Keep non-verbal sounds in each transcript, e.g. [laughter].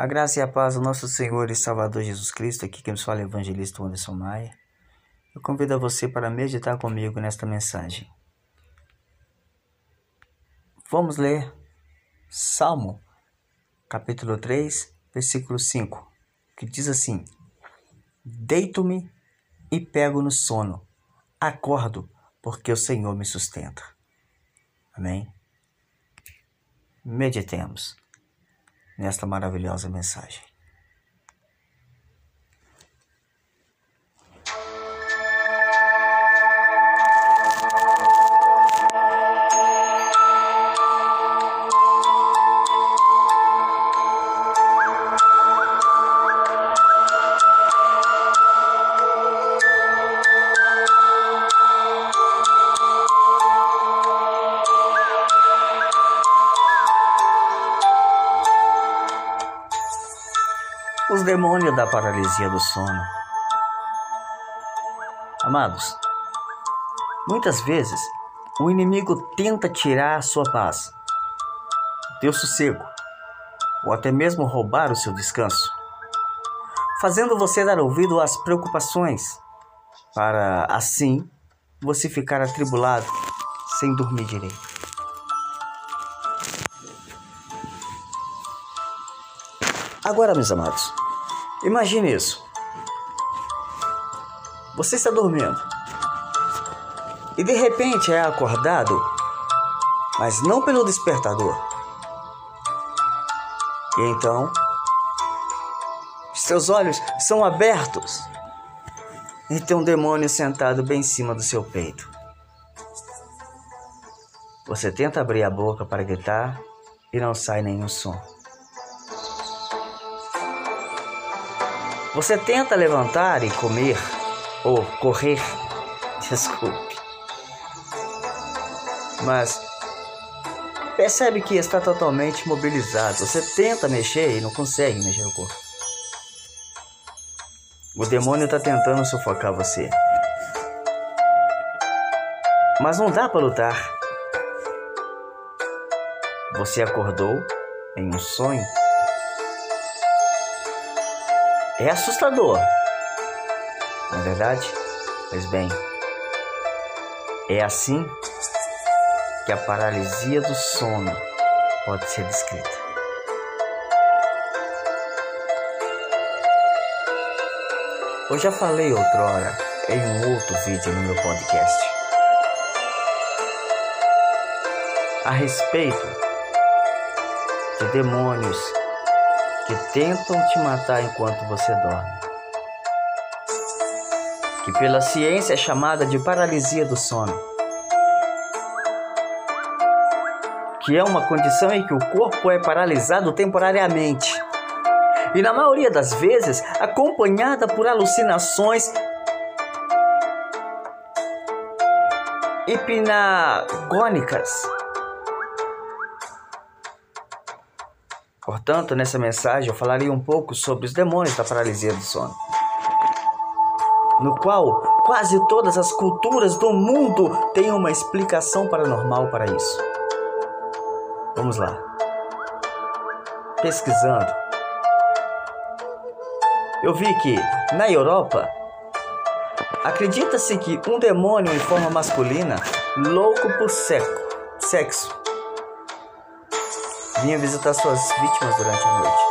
A graça e a paz do nosso Senhor e Salvador Jesus Cristo, aqui quem nos fala é o evangelista Anderson Maia. Eu convido a você para meditar comigo nesta mensagem. Vamos ler Salmo, capítulo 3, versículo 5, que diz assim: Deito-me e pego no sono, acordo, porque o Senhor me sustenta. Amém? Meditemos nesta maravilhosa mensagem. Os demônios da paralisia do sono. Amados, muitas vezes o inimigo tenta tirar a sua paz, teu sossego, ou até mesmo roubar o seu descanso, fazendo você dar ouvido às preocupações, para assim você ficar atribulado, sem dormir direito. Agora, meus amados, imagine isso. Você está dormindo e de repente é acordado, mas não pelo despertador. E então, seus olhos são abertos e tem um demônio sentado bem em cima do seu peito. Você tenta abrir a boca para gritar e não sai nenhum som. Você tenta levantar e comer, ou correr, [laughs] desculpe. Mas percebe que está totalmente mobilizado. Você tenta mexer e não consegue mexer o corpo. O demônio está tentando sufocar você. Mas não dá para lutar. Você acordou em um sonho é assustador, não é verdade? Pois bem, é assim que a paralisia do sono pode ser descrita. Eu já falei outrora em um outro vídeo no meu podcast a respeito de demônios que tentam te matar enquanto você dorme. Que pela ciência é chamada de paralisia do sono. Que é uma condição em que o corpo é paralisado temporariamente. E na maioria das vezes acompanhada por alucinações hipnagônicas Portanto, nessa mensagem eu falaria um pouco sobre os demônios da paralisia do sono, no qual quase todas as culturas do mundo têm uma explicação paranormal para isso. Vamos lá. Pesquisando, eu vi que na Europa acredita-se que um demônio em forma masculina, louco por sexo, vinha visitar suas vítimas durante a noite.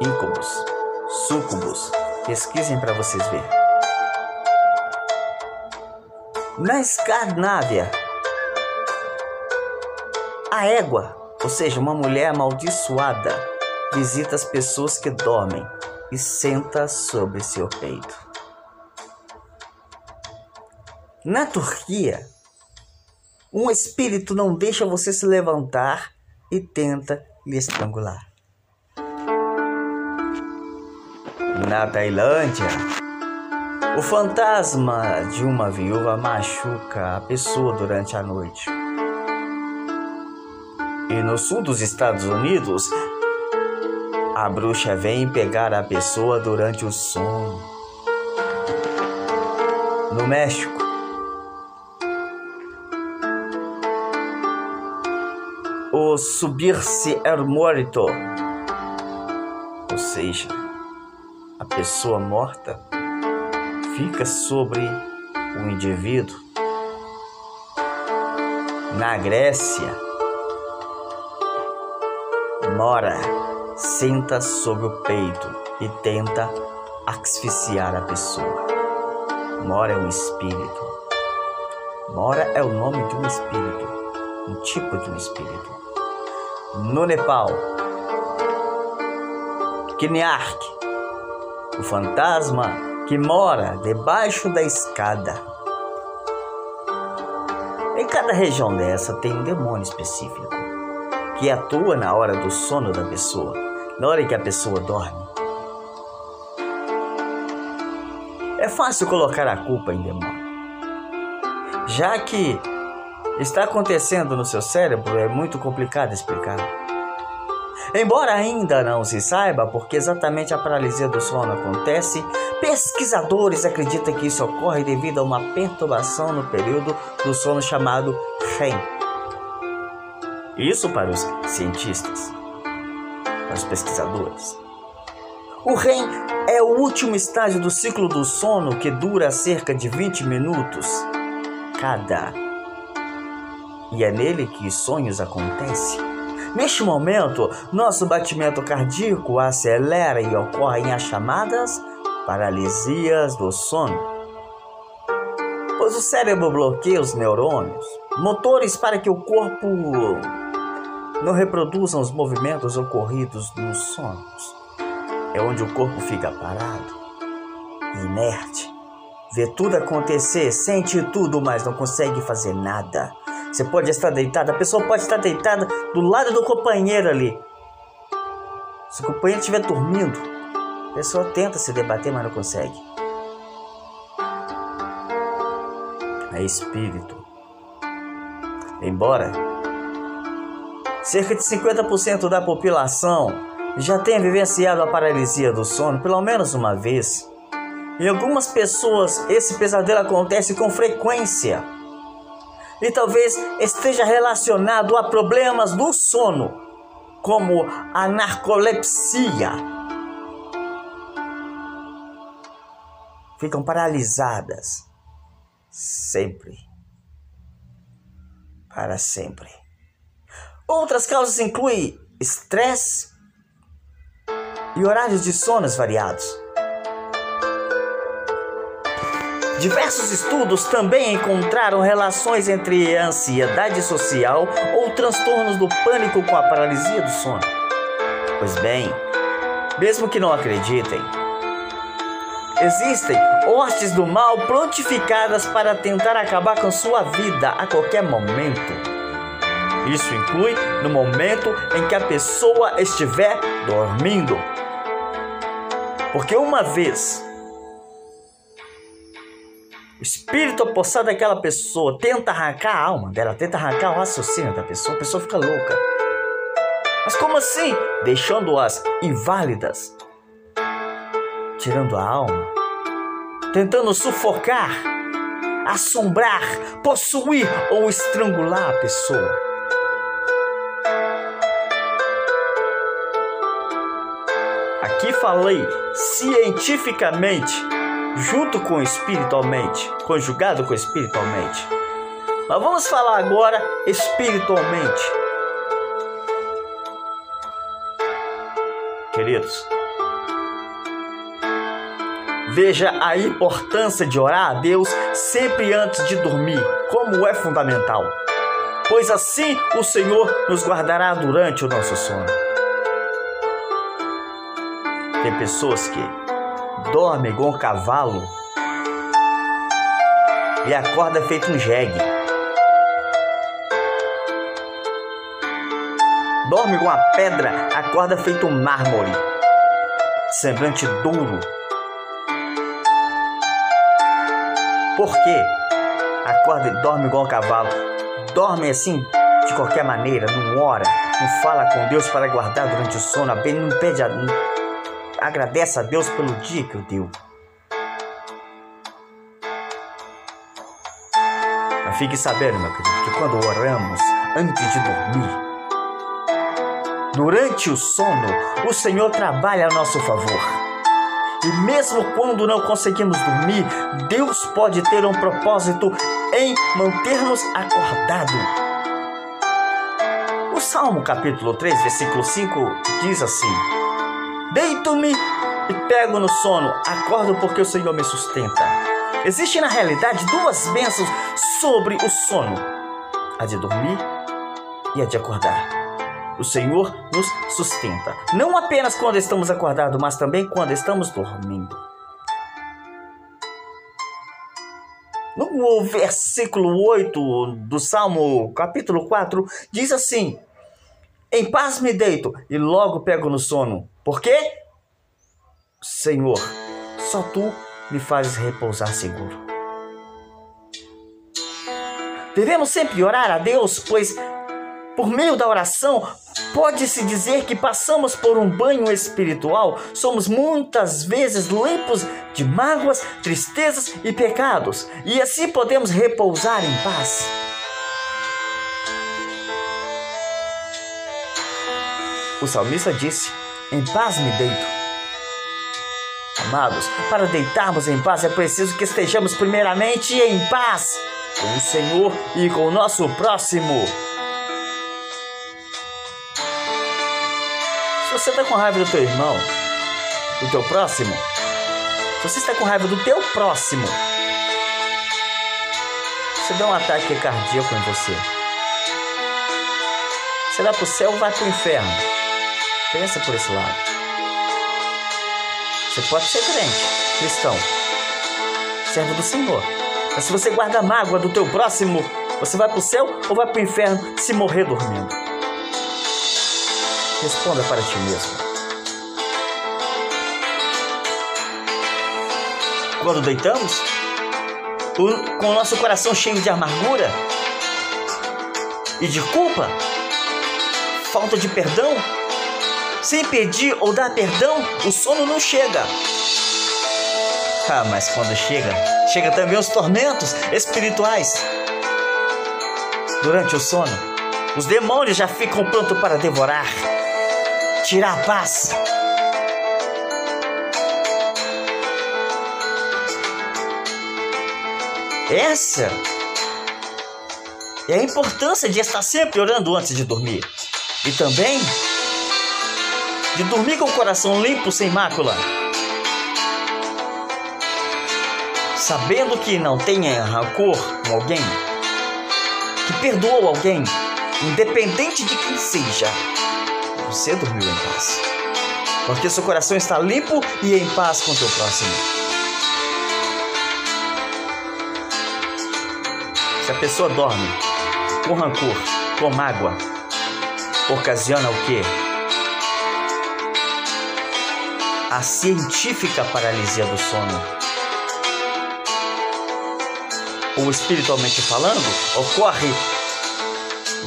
Incubus, sucubus, pesquisem para vocês verem. Na Escandinávia, a égua, ou seja, uma mulher amaldiçoada, visita as pessoas que dormem e senta sobre seu peito. Na Turquia, um espírito não deixa você se levantar e tenta lhe estrangular. Na Tailândia, o fantasma de uma viúva machuca a pessoa durante a noite. E no sul dos Estados Unidos, a bruxa vem pegar a pessoa durante o sono. No México, o subir-se er morto, ou seja, a pessoa morta fica sobre o indivíduo. Na Grécia, mora, senta sobre o peito e tenta asfixiar a pessoa. Mora é um espírito. Mora é o nome de um espírito, um tipo de um espírito. No Nepal, Kinark, o fantasma que mora debaixo da escada. Em cada região dessa tem um demônio específico que atua na hora do sono da pessoa, na hora que a pessoa dorme. É fácil colocar a culpa em demônio já que está acontecendo no seu cérebro, é muito complicado explicar. Embora ainda não se saiba porque exatamente a paralisia do sono acontece, pesquisadores acreditam que isso ocorre devido a uma perturbação no período do sono chamado REM. Isso para os cientistas, para os pesquisadores. O REM é o último estágio do ciclo do sono que dura cerca de 20 minutos cada. E é nele que os sonhos acontecem. Neste momento, nosso batimento cardíaco acelera e ocorrem as chamadas paralisias do sono. Pois o cérebro bloqueia os neurônios, motores para que o corpo não reproduza os movimentos ocorridos nos sonhos. É onde o corpo fica parado, inerte, Vê tudo acontecer, sente tudo, mas não consegue fazer nada. Você pode estar deitado, a pessoa pode estar deitada do lado do companheiro ali. Se o companheiro estiver dormindo, a pessoa tenta se debater, mas não consegue. É espírito. Embora cerca de 50% da população já tenha vivenciado a paralisia do sono pelo menos uma vez, em algumas pessoas, esse pesadelo acontece com frequência e talvez esteja relacionado a problemas do sono, como a narcolepsia. Ficam paralisadas sempre. Para sempre. Outras causas incluem estresse e horários de sonos variados. Diversos estudos também encontraram relações entre ansiedade social ou transtornos do pânico com a paralisia do sono. Pois bem, mesmo que não acreditem, existem hostes do mal prontificadas para tentar acabar com sua vida a qualquer momento. Isso inclui no momento em que a pessoa estiver dormindo. Porque uma vez o espírito apossado daquela pessoa tenta arrancar a alma dela, tenta arrancar o raciocínio da pessoa, a pessoa fica louca. Mas como assim? Deixando-as inválidas, tirando a alma, tentando sufocar, assombrar, possuir ou estrangular a pessoa. Aqui falei cientificamente junto com espiritualmente, conjugado com espiritualmente. Mas vamos falar agora espiritualmente. Queridos, veja a importância de orar a Deus sempre antes de dormir, como é fundamental. Pois assim o Senhor nos guardará durante o nosso sono. Tem pessoas que dorme igual um cavalo e acorda feito um jegue. Dorme igual uma pedra, acorda feito um mármore, semblante duro. Por quê? Acorda e dorme igual um cavalo. Dorme assim de qualquer maneira, não ora, não fala com Deus para guardar durante o sono, não pede a, agradece a Deus pelo dia que o deu. Mas fique sabendo, meu querido, que quando oramos antes de dormir, Durante o sono, o Senhor trabalha a nosso favor. E mesmo quando não conseguimos dormir, Deus pode ter um propósito em manter-nos acordados. O Salmo capítulo 3, versículo 5 diz assim: Deito-me e pego no sono, acordo porque o Senhor me sustenta. Existe na realidade duas bênçãos sobre o sono: a de dormir e a de acordar. O Senhor nos sustenta, não apenas quando estamos acordados, mas também quando estamos dormindo. No versículo 8 do Salmo, capítulo 4, diz assim: Em paz me deito e logo pego no sono. Por quê? Senhor, só tu me fazes repousar seguro. Devemos sempre orar a Deus, pois por meio da oração, pode-se dizer que passamos por um banho espiritual, somos muitas vezes limpos de mágoas, tristezas e pecados, e assim podemos repousar em paz. O salmista disse: Em paz me deito. Amados, para deitarmos em paz é preciso que estejamos primeiramente em paz com o Senhor e com o nosso próximo. Se você está com raiva do teu irmão, do teu próximo, se você está com raiva do teu próximo, você dá um ataque cardíaco em você. Você vai para o céu ou vai para o inferno? Pensa por esse lado. Você pode ser crente, cristão, servo do Senhor. Mas se você guarda mágoa do teu próximo, você vai para o céu ou vai para o inferno se morrer dormindo? Responda para ti mesmo. Quando deitamos, com o nosso coração cheio de amargura e de culpa, falta de perdão, sem pedir ou dar perdão, o sono não chega. Ah, mas quando chega, chega também os tormentos espirituais. Durante o sono, os demônios já ficam prontos para devorar tirar a paz. Essa é a importância de estar sempre orando antes de dormir. E também de dormir com o coração limpo, sem mácula. Sabendo que não tenha rancor com alguém, que perdoou alguém, independente de quem seja você dormiu em paz. Porque seu coração está limpo e em paz com o teu próximo. Se a pessoa dorme com rancor, com mágoa, ocasiona o quê? A científica paralisia do sono. Ou espiritualmente falando, ocorre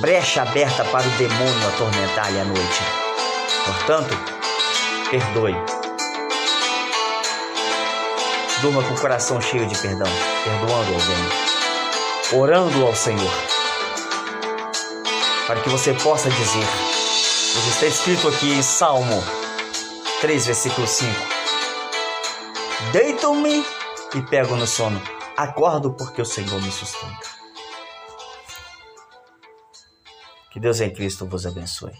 brecha aberta para o demônio atormentar-lhe a noite. Portanto, perdoe. Durma com o coração cheio de perdão, perdoando alguém, orando ao Senhor, para que você possa dizer, está escrito aqui em Salmo 3, versículo 5: Deito-me e pego no sono, acordo porque o Senhor me sustenta. Que Deus em Cristo vos abençoe.